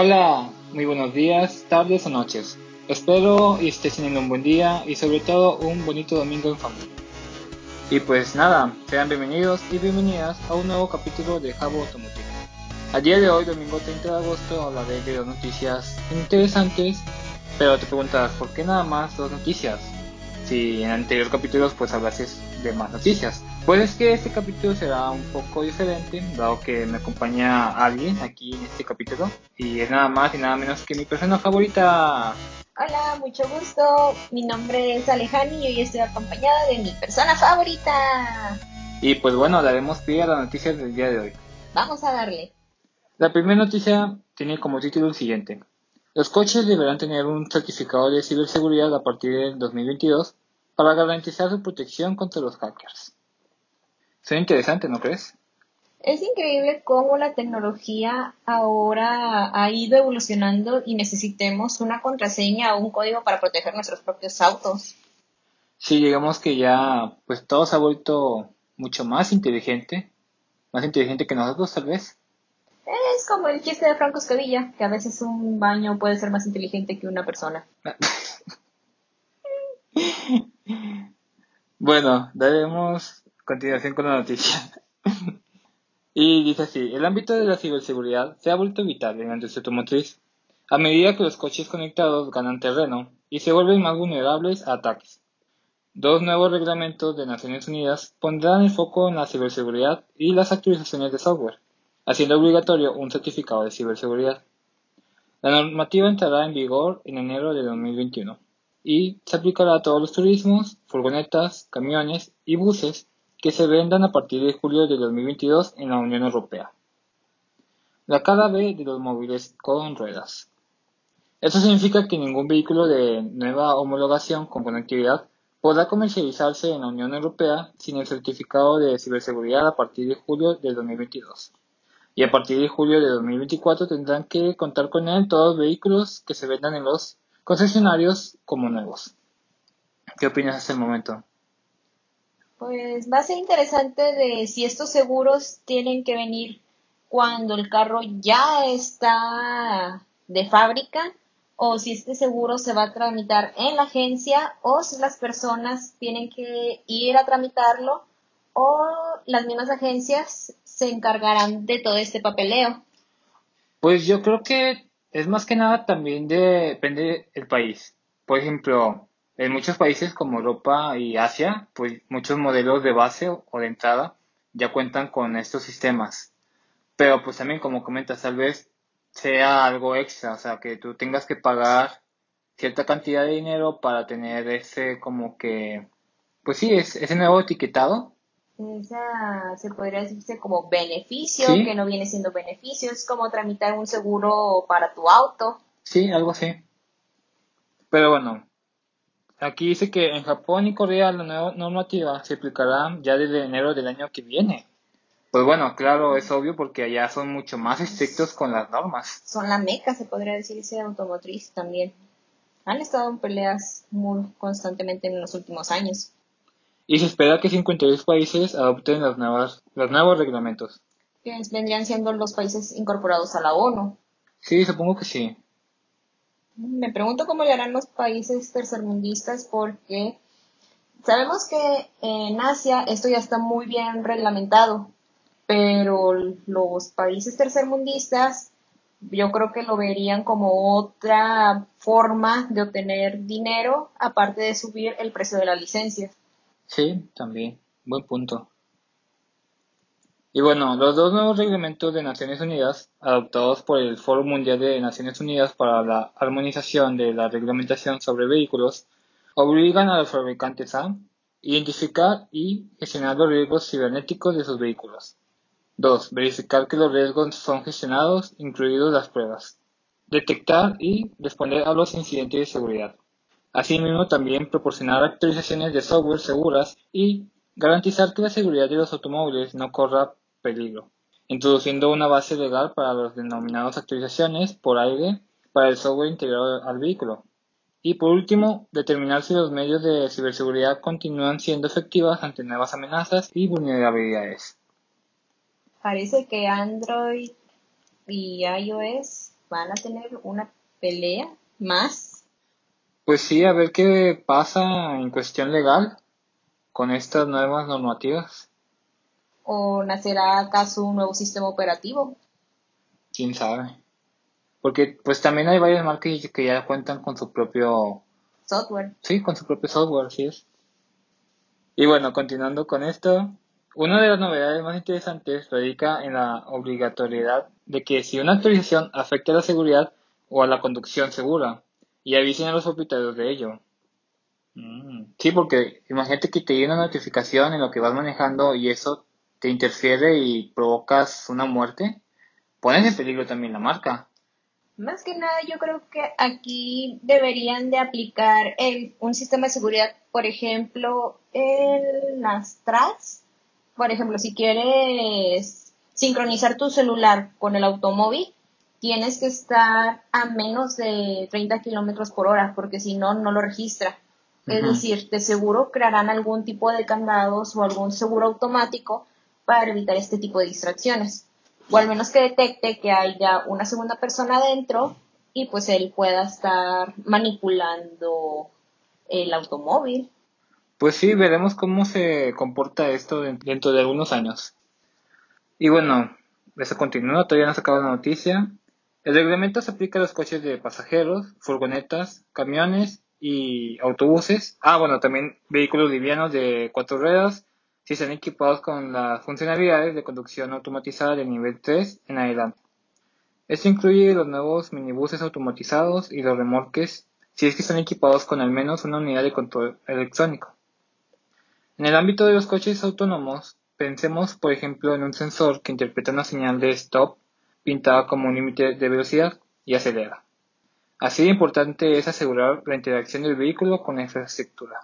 Hola, muy buenos días, tardes o noches. Espero y estés teniendo un buen día y sobre todo un bonito domingo en familia. Y pues nada, sean bienvenidos y bienvenidas a un nuevo capítulo de Jabo Automotive. A día de hoy, domingo 30 de agosto, hablaré de dos noticias interesantes, pero te preguntas, ¿por qué nada más dos noticias? Si en anteriores capítulos pues hablases de más noticias. Pues es que este capítulo será un poco diferente, dado que me acompaña alguien aquí en este capítulo, y es nada más y nada menos que mi persona favorita. Hola, mucho gusto. Mi nombre es Alejani y hoy estoy acompañada de mi persona favorita. Y pues bueno, daremos pie a las noticias del día de hoy. Vamos a darle. La primera noticia tiene como título el siguiente. Los coches deberán tener un certificado de ciberseguridad a partir del 2022 para garantizar su protección contra los hackers. Suena interesante, ¿no crees? Es increíble cómo la tecnología ahora ha ido evolucionando y necesitemos una contraseña o un código para proteger nuestros propios autos. Sí, digamos que ya pues todo se ha vuelto mucho más inteligente, más inteligente que nosotros tal vez. Como el chiste de Franco Escadilla, que a veces un baño puede ser más inteligente que una persona. bueno, daremos continuación con la noticia. y dice así, el ámbito de la ciberseguridad se ha vuelto vital en la industria automotriz a medida que los coches conectados ganan terreno y se vuelven más vulnerables a ataques. Dos nuevos reglamentos de Naciones Unidas pondrán el foco en la ciberseguridad y las actualizaciones de software, haciendo obligatorio un certificado de ciberseguridad. La normativa entrará en vigor en enero de 2021 y se aplicará a todos los turismos, furgonetas, camiones y buses que se vendan a partir de julio de 2022 en la Unión Europea. La cara B de los móviles con ruedas. Esto significa que ningún vehículo de nueva homologación con conectividad podrá comercializarse en la Unión Europea sin el certificado de ciberseguridad a partir de julio de 2022. Y a partir de julio de 2024 tendrán que contar con él todos los vehículos que se vendan en los concesionarios como nuevos. ¿Qué opinas hasta el momento? Pues va a ser interesante de si estos seguros tienen que venir cuando el carro ya está de fábrica o si este seguro se va a tramitar en la agencia o si las personas tienen que ir a tramitarlo o las mismas agencias se encargarán de todo este papeleo. Pues yo creo que es más que nada también depende del país. Por ejemplo, en muchos países como Europa y Asia, pues muchos modelos de base o de entrada ya cuentan con estos sistemas. Pero pues también como comentas, tal vez sea algo extra, o sea, que tú tengas que pagar cierta cantidad de dinero para tener ese como que, pues sí, es, ese nuevo etiquetado. Esa se podría decirse como beneficio, que no viene siendo beneficio, es como tramitar un seguro para tu auto. Sí, algo así. Pero bueno, Aquí dice que en Japón y Corea la nueva normativa se aplicará ya desde enero del año que viene. Pues bueno, claro, es obvio porque allá son mucho más estrictos con las normas. Son la meca, se podría decir, ese automotriz también. Han estado en peleas muy constantemente en los últimos años. Y se espera que 52 países adopten las nuevas, los nuevos reglamentos. Que vendrían siendo los países incorporados a la ONU. Sí, supongo que sí. Me pregunto cómo le harán los países tercermundistas porque sabemos que en Asia esto ya está muy bien reglamentado, pero los países tercermundistas yo creo que lo verían como otra forma de obtener dinero aparte de subir el precio de la licencia. Sí, también. Buen punto. Y bueno, los dos nuevos reglamentos de Naciones Unidas, adoptados por el Foro Mundial de Naciones Unidas para la Armonización de la Reglamentación sobre Vehículos, obligan a los fabricantes a identificar y gestionar los riesgos cibernéticos de sus vehículos. 2. Verificar que los riesgos son gestionados, incluidos las pruebas. Detectar y responder a los incidentes de seguridad. Asimismo, también proporcionar actualizaciones de software seguras y garantizar que la seguridad de los automóviles no corra peligro, introduciendo una base legal para las denominadas actualizaciones por aire para el software integrado al vehículo. Y por último, determinar si los medios de ciberseguridad continúan siendo efectivas ante nuevas amenazas y vulnerabilidades. Parece que Android y iOS van a tener una pelea más. Pues sí, a ver qué pasa en cuestión legal con estas nuevas normativas. ¿O nacerá acaso un nuevo sistema operativo? Quién sabe. Porque pues también hay varias marcas que ya cuentan con su propio software. Sí, con su propio software, sí es. Y bueno, continuando con esto, una de las novedades más interesantes radica en la obligatoriedad de que si una actualización afecta a la seguridad o a la conducción segura, y avisen a los propietarios de ello. Mm, sí, porque imagínate que te llegue una notificación en lo que vas manejando y eso te interfiere y provocas una muerte, pones en peligro también la marca. Más que nada, yo creo que aquí deberían de aplicar el, un sistema de seguridad, por ejemplo, en las TRAS. Por ejemplo, si quieres sincronizar tu celular con el automóvil, tienes que estar a menos de 30 kilómetros por hora, porque si no, no lo registra. Es decir, de seguro crearán algún tipo de candados o algún seguro automático para evitar este tipo de distracciones o al menos que detecte que haya una segunda persona dentro y pues él pueda estar manipulando el automóvil. Pues sí, veremos cómo se comporta esto dentro de algunos años. Y bueno, eso continúa, todavía no se acaba la noticia. El reglamento se aplica a los coches de pasajeros, furgonetas, camiones y autobuses. Ah, bueno, también vehículos livianos de cuatro ruedas si están equipados con las funcionalidades de conducción automatizada de nivel 3 en adelante. Esto incluye los nuevos minibuses automatizados y los remolques si es que están equipados con al menos una unidad de control electrónico. En el ámbito de los coches autónomos, pensemos por ejemplo en un sensor que interpreta una señal de stop pintada como un límite de velocidad y acelera. Así de importante es asegurar la interacción del vehículo con la infraestructura.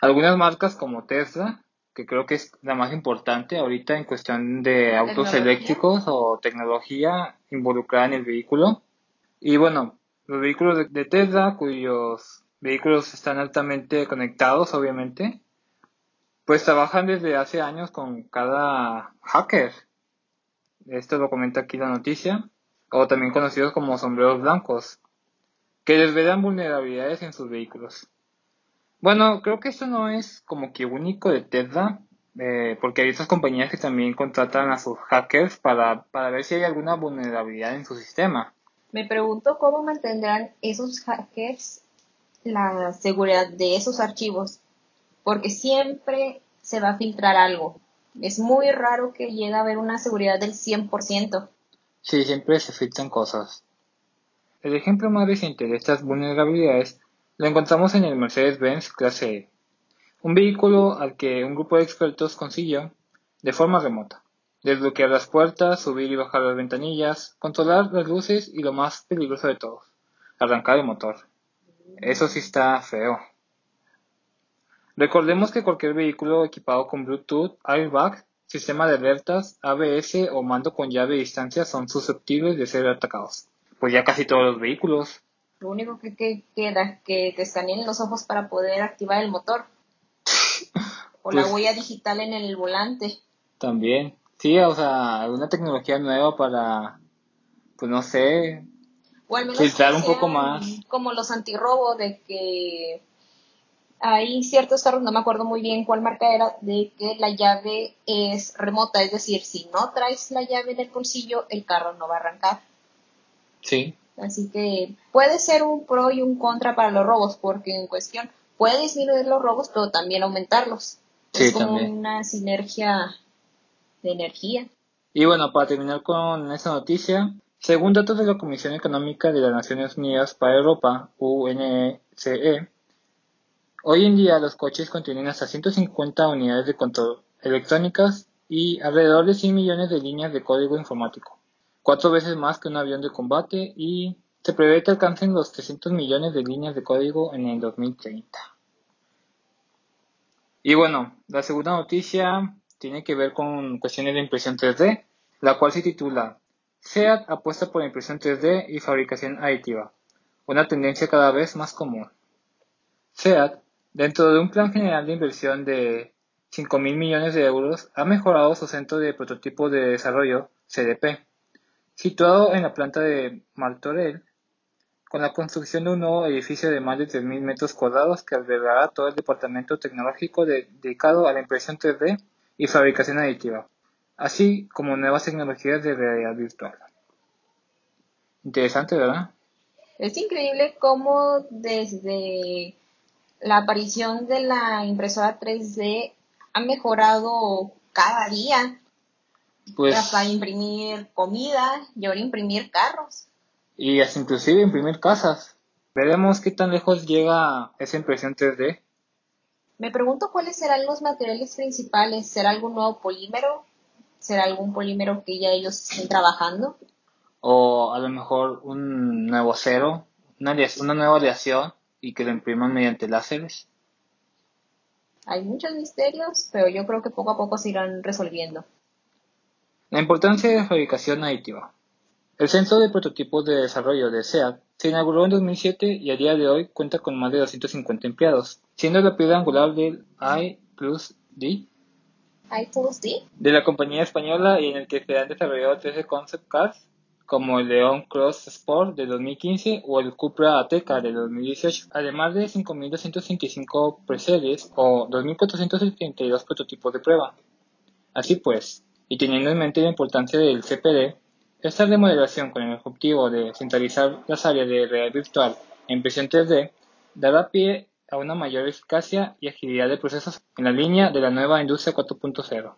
Algunas marcas como Tesla que creo que es la más importante ahorita en cuestión de autos eléctricos o tecnología involucrada en el vehículo. Y bueno, los vehículos de, Tesla, cuyos vehículos están altamente conectados, obviamente, pues trabajan desde hace años con cada hacker. Esto lo comenta aquí la noticia, o también conocidos como sombreros blancos, que desvelan vulnerabilidades en sus vehículos. Bueno, creo que esto no es como que único de Tesla, eh, porque hay otras compañías que también contratan a sus hackers para, para ver si hay alguna vulnerabilidad en su sistema. Me pregunto cómo mantendrán esos hackers la seguridad de esos archivos, porque siempre se va a filtrar algo. Es muy raro que llegue a haber una seguridad del 100%. Sí, siempre se filtran cosas. El ejemplo más reciente de estas vulnerabilidades lo encontramos en el Mercedes-Benz Clase E, un vehículo al que un grupo de expertos consiguió, de forma remota, desbloquear las puertas, subir y bajar las ventanillas, controlar las luces y lo más peligroso de todo, arrancar el motor. Eso sí está feo. Recordemos que cualquier vehículo equipado con Bluetooth, airbag, sistema de alertas, ABS o mando con llave de distancia son susceptibles de ser atacados. Pues ya casi todos los vehículos. Lo único que, queda es que te escaneen los ojos para poder activar el motor. O la pues huella digital en el volante. También. Sí, o sea, alguna tecnología nueva para, pues no sé, o al menos filtrar un poco más. Como los antirrobos, de que hay ciertos carros, no me acuerdo muy bien cuál marca era, de que la llave es remota, es decir, si no traes la llave en el bolsillo, el carro no va a arrancar. Sí. Así que puede ser un pro y un contra para los robos, porque en cuestión puede disminuir los robos, pero también aumentarlos. es como una sinergia de energía. Y bueno, para terminar con esta noticia, según datos de la Comisión Económica de las Naciones Unidas para Europa, UNCE, hoy en día los coches contienen hasta 150 unidades de control electrónicas y alrededor de 100 millones de líneas de código informático cuatro veces más que un avión de combate y se prevé que alcancen los 300 millones de líneas de código en el 2030. Y bueno, la segunda noticia tiene que ver con cuestiones de impresión 3D, la cual se titula SEAT apuesta por impresión 3D y fabricación aditiva, una tendencia cada vez más común. SEAT, dentro de un plan general de inversión de 5.000 millones de euros, ha mejorado su centro de prototipo de desarrollo, CDP, situado en la planta de Martorell, con la construcción de un nuevo edificio de más de 3.000 metros cuadrados que albergará todo el departamento tecnológico dedicado a la impresión 3D y fabricación aditiva, así como nuevas tecnologías de realidad virtual. Interesante, ¿verdad? Es increíble cómo desde la aparición de la impresora 3D ha mejorado cada día. Pues, Hasta imprimir comida y ahora imprimir carros. y hasta inclusive imprimir casas. Veremos qué tan lejos llega esa impresión 3D. Me pregunto cuáles serán los materiales principales. ¿Será algún nuevo polímero? ¿Será algún polímero que ya ellos estén trabajando? O a lo mejor un nuevo cero, una, nueva aleación y que lo impriman mediante láseres. Hay muchos misterios, pero yo creo que poco a poco se irán resolviendo. La importancia de la fabricación aditiva. El Centro de Prototipos de Desarrollo de SEAT se inauguró en 2007 y a día de hoy cuenta con más de 250 empleados, siendo la piedra angular del I plus D ¿Hay plus D? de la compañía española y en el que se han desarrollado 13 concept cars como el León Cross Sport de 2015 o el Cupra Ateca de 2018, además de 5.235 preseries o 2.472 prototipos de prueba. Así pues, y teniendo en mente la importancia del CPD, esta remodelación con el objetivo de centralizar las áreas de realidad virtual e impresión 3D dará pie a una mayor eficacia y agilidad de procesos en la línea de la nueva industria 4.0.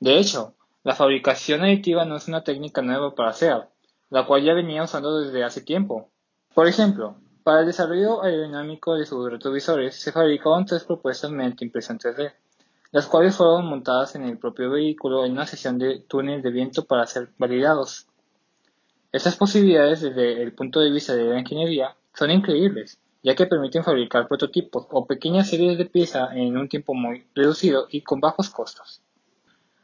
De hecho, la fabricación aditiva no es una técnica nueva para SEAT, la cual ya venía usando desde hace tiempo. Por ejemplo, para el desarrollo aerodinámico de sus retrovisores se fabricaban tres propuestas mediante impresión 3D, las cuales fueron montadas en el propio vehículo en una sesión de túnel de viento para ser validados. Estas posibilidades desde el punto de vista de la ingeniería son increíbles, ya que permiten fabricar prototipos o pequeñas series de piezas en un tiempo muy reducido y con bajos costos.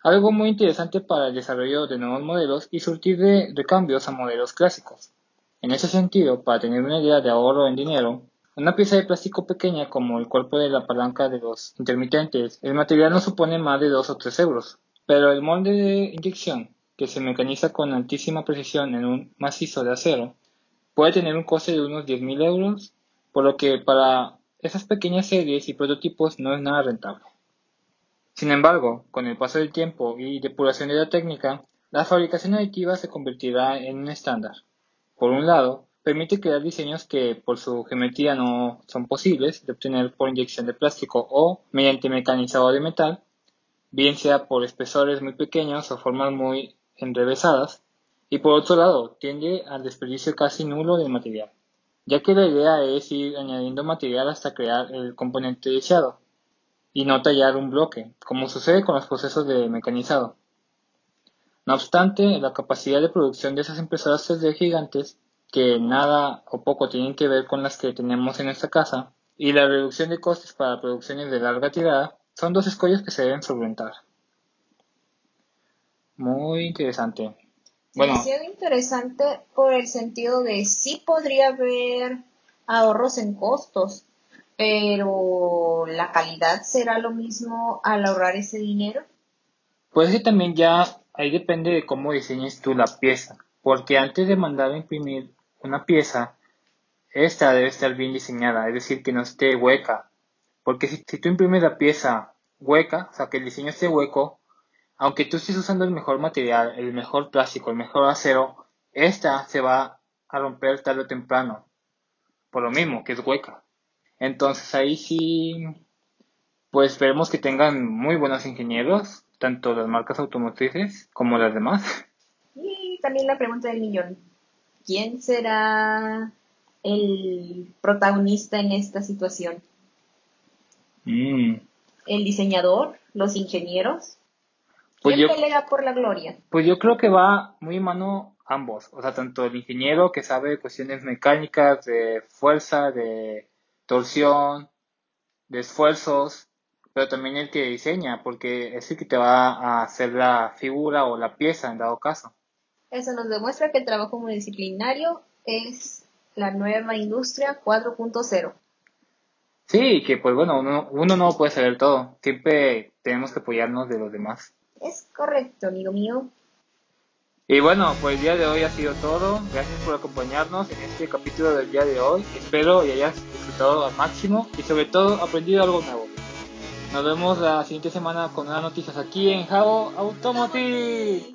Algo muy interesante para el desarrollo de nuevos modelos y surtir de recambios a modelos clásicos. En ese sentido, para tener una idea de ahorro en dinero, una pieza de plástico pequeña como el cuerpo de la palanca de los intermitentes, el material no supone más de 2 o 3 euros, pero el molde de inyección, que se mecaniza con altísima precisión en un macizo de acero, puede tener un coste de unos 10.000 euros, por lo que para esas pequeñas series y prototipos no es nada rentable. Sin embargo, con el paso del tiempo y depuración de la técnica, la fabricación aditiva se convertirá en un estándar. Por un lado, permite crear diseños que por su geometría no son posibles de obtener por inyección de plástico o mediante mecanizado de metal, bien sea por espesores muy pequeños o formas muy enrevesadas, y por otro lado, tiende al desperdicio casi nulo del material, ya que la idea es ir añadiendo material hasta crear el componente deseado y no tallar un bloque, como sucede con los procesos de mecanizado. No obstante, la capacidad de producción de esas impresoras 3D gigantes, que nada o poco tienen que ver con las que tenemos en esta casa, y la reducción de costes para producciones de larga tirada, son dos escollos que se deben solventar. Muy interesante. Bueno, Demasiado interesante por el sentido de sí podría haber ahorros en costos, pero la calidad será lo mismo al ahorrar ese dinero. pues que también ya ahí depende de cómo diseñes tú la pieza, porque antes de mandar a imprimir una pieza, esta debe estar bien diseñada, es decir, que no esté hueca, porque si, si tú imprimes la pieza hueca, o sea, que el diseño esté hueco, aunque tú estés usando el mejor material, el mejor plástico, el mejor acero, esta se va a romper tarde o temprano, por lo mismo, que es hueca. Entonces ahí sí, pues esperemos que tengan muy buenos ingenieros, tanto las marcas automotrices como las demás. Y también la pregunta del millón. ¿Quién será el protagonista en esta situación? Mm, ¿El diseñador? ¿Los ingenieros? Pues ¿Quién yo- pelea por la gloria? Pues yo creo que va muy mano ambos, o sea, tanto el ingeniero que sabe cuestiones mecánicas, de fuerza, de torsión, de esfuerzos, pero también el que diseña, porque es el que te va a hacer la figura o la pieza en dado caso. Eso nos demuestra que el trabajo multidisciplinario es la nueva industria 4.0. Sí, que pues bueno, uno, uno no puede saber todo, siempre tenemos que apoyarnos de los demás. Es correcto, amigo mío. Y bueno, pues el día de hoy ha sido todo. Gracias por acompañarnos en este capítulo del día de hoy. Espero y hayas disfrutado al máximo y sobre todo aprendido algo nuevo. Nos vemos la siguiente semana con nuevas noticias aquí en Javo Automotive.